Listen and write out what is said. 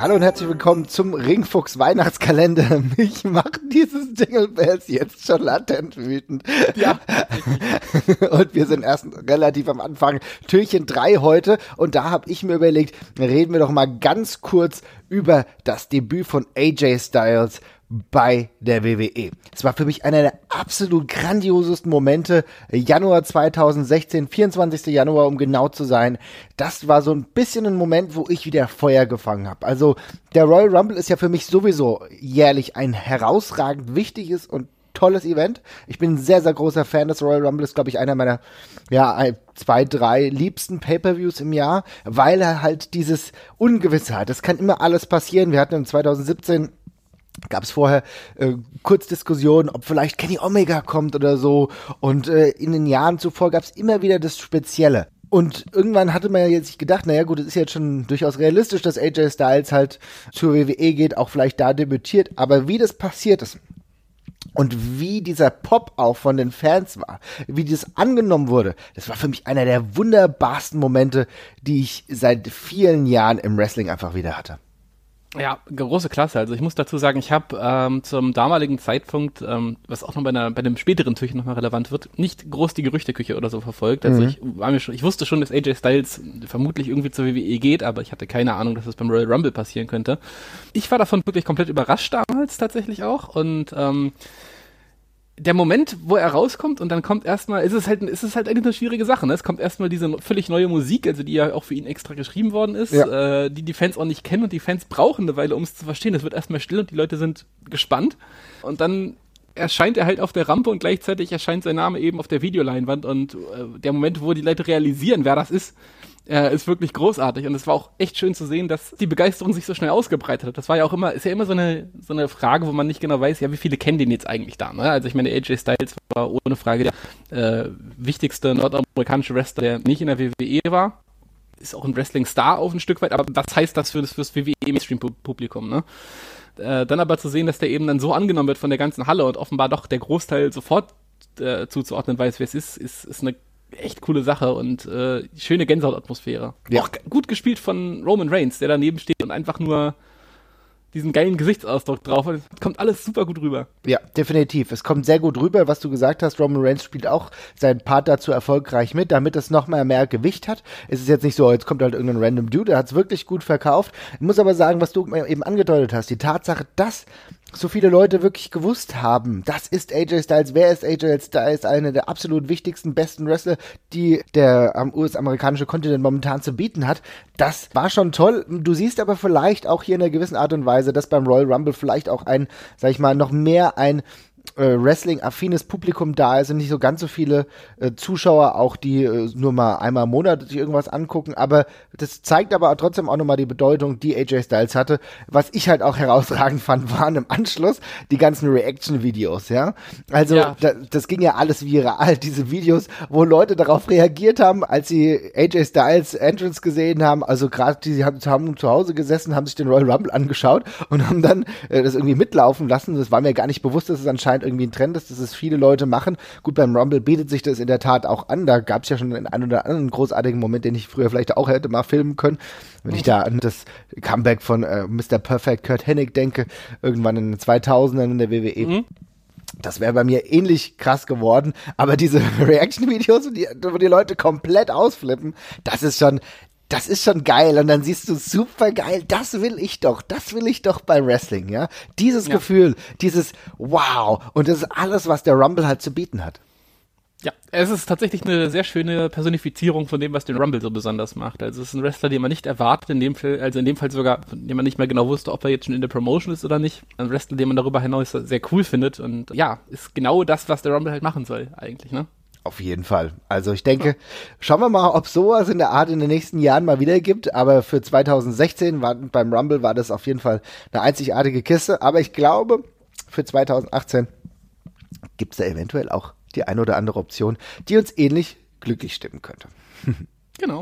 Hallo und herzlich willkommen zum Ringfuchs Weihnachtskalender. Mich macht dieses Jingle Bells jetzt schon latent wütend. Ja. und wir sind erst relativ am Anfang. Türchen 3 heute. Und da habe ich mir überlegt, reden wir doch mal ganz kurz über das Debüt von AJ Styles bei der WWE. Es war für mich einer der absolut grandiosesten Momente. Januar 2016, 24. Januar, um genau zu sein. Das war so ein bisschen ein Moment, wo ich wieder Feuer gefangen habe. Also der Royal Rumble ist ja für mich sowieso jährlich ein herausragend wichtiges und tolles Event. Ich bin ein sehr, sehr großer Fan des Royal Rumble. Ist, glaube ich, einer meiner, ja, zwei, drei liebsten Pay-Per-Views im Jahr, weil er halt dieses Ungewisse hat. Es kann immer alles passieren. Wir hatten im 2017 gab es vorher äh, kurz Diskussionen, ob vielleicht Kenny Omega kommt oder so. Und äh, in den Jahren zuvor gab es immer wieder das Spezielle. Und irgendwann hatte man ja jetzt sich gedacht, naja gut, es ist jetzt schon durchaus realistisch, dass AJ Styles halt zur WWE geht, auch vielleicht da debütiert. Aber wie das passiert ist und wie dieser Pop auch von den Fans war, wie das angenommen wurde, das war für mich einer der wunderbarsten Momente, die ich seit vielen Jahren im Wrestling einfach wieder hatte. Ja, große Klasse. Also ich muss dazu sagen, ich habe ähm, zum damaligen Zeitpunkt, ähm, was auch noch bei, einer, bei einem späteren Türchen nochmal relevant wird, nicht groß die Gerüchteküche oder so verfolgt. Also mhm. ich war mir schon, ich wusste schon, dass AJ Styles vermutlich irgendwie zur WWE geht, aber ich hatte keine Ahnung, dass das beim Royal Rumble passieren könnte. Ich war davon wirklich komplett überrascht damals tatsächlich auch und ähm, der Moment, wo er rauskommt und dann kommt erstmal, ist es halt, ist es halt eine schwierige Sache, ne? Es kommt erstmal diese völlig neue Musik, also die ja auch für ihn extra geschrieben worden ist, ja. äh, die die Fans auch nicht kennen und die Fans brauchen eine Weile, um es zu verstehen. Es wird erstmal still und die Leute sind gespannt. Und dann erscheint er halt auf der Rampe und gleichzeitig erscheint sein Name eben auf der Videoleinwand und äh, der Moment, wo die Leute realisieren, wer das ist, äh, ist wirklich großartig und es war auch echt schön zu sehen, dass die Begeisterung sich so schnell ausgebreitet hat. Das war ja auch immer, ist ja immer so eine, so eine Frage, wo man nicht genau weiß, ja, wie viele kennen den jetzt eigentlich da, ne? Also ich meine, AJ Styles war ohne Frage der äh, wichtigste nordamerikanische Wrestler, der nicht in der WWE war. Ist auch ein Wrestling-Star auf ein Stück weit, aber was heißt das für das fürs WWE-Mainstream-Publikum, ne? Äh, dann aber zu sehen, dass der eben dann so angenommen wird von der ganzen Halle und offenbar doch der Großteil sofort äh, zuzuordnen weiß, wer es ist, ist, ist eine echt coole Sache und äh, schöne Gänsehautatmosphäre. Ja. Auch gut gespielt von Roman Reigns, der daneben steht und einfach nur diesen geilen Gesichtsausdruck drauf. Und es kommt alles super gut rüber. Ja, definitiv. Es kommt sehr gut rüber, was du gesagt hast. Roman Reigns spielt auch seinen Part dazu erfolgreich mit, damit es noch mal mehr Gewicht hat. Es ist jetzt nicht so, jetzt kommt halt irgendein random Dude, der hat es wirklich gut verkauft. Ich muss aber sagen, was du eben angedeutet hast, die Tatsache, dass so viele Leute wirklich gewusst haben, das ist AJ Styles, wer ist AJ Styles, einer der absolut wichtigsten, besten Wrestler, die der US-amerikanische Kontinent momentan zu bieten hat. Das war schon toll. Du siehst aber vielleicht auch hier in einer gewissen Art und Weise, dass beim Royal Rumble vielleicht auch ein, sag ich mal, noch mehr ein äh, Wrestling-affines Publikum da ist und nicht so ganz so viele äh, Zuschauer, auch die äh, nur mal einmal im Monat sich irgendwas angucken. Aber das zeigt aber trotzdem auch nochmal die Bedeutung, die AJ Styles hatte. Was ich halt auch herausragend fand, waren im Anschluss die ganzen Reaction-Videos, ja. Also ja. Da, das ging ja alles viral, diese Videos, wo Leute darauf reagiert haben, als sie AJ Styles Entrance gesehen haben. Also gerade die haben, haben zu Hause gesessen, haben sich den Royal Rumble angeschaut und haben dann äh, das irgendwie mitlaufen lassen. Das war mir gar nicht bewusst, dass es anscheinend anscheinend irgendwie ein Trend ist, dass es viele Leute machen. Gut, beim Rumble bietet sich das in der Tat auch an. Da gab es ja schon einen oder anderen großartigen Moment, den ich früher vielleicht auch hätte mal filmen können. Wenn ich da an das Comeback von äh, Mr. Perfect Kurt Hennig denke, irgendwann in den 2000ern in der WWE. Mhm. Das wäre bei mir ähnlich krass geworden, aber diese Reaction-Videos, wo die Leute komplett ausflippen, das ist schon, das ist schon geil und dann siehst du super geil, das will ich doch, das will ich doch bei Wrestling, ja. Dieses ja. Gefühl, dieses Wow und das ist alles, was der Rumble halt zu bieten hat. Ja, es ist tatsächlich eine sehr schöne Personifizierung von dem, was den Rumble so besonders macht. Also es ist ein Wrestler, den man nicht erwartet, in dem Fall, also in dem Fall sogar, von dem man nicht mehr genau wusste, ob er jetzt schon in der Promotion ist oder nicht. Ein Wrestler, den man darüber hinaus sehr cool findet und ja, ist genau das, was der Rumble halt machen soll, eigentlich, ne? Auf jeden Fall. Also ich denke, schauen wir mal, ob sowas in der Art in den nächsten Jahren mal wieder gibt. Aber für 2016 war, beim Rumble war das auf jeden Fall eine einzigartige Kiste. Aber ich glaube, für 2018 gibt es da eventuell auch die eine oder andere Option, die uns ähnlich glücklich stimmen könnte. Genau.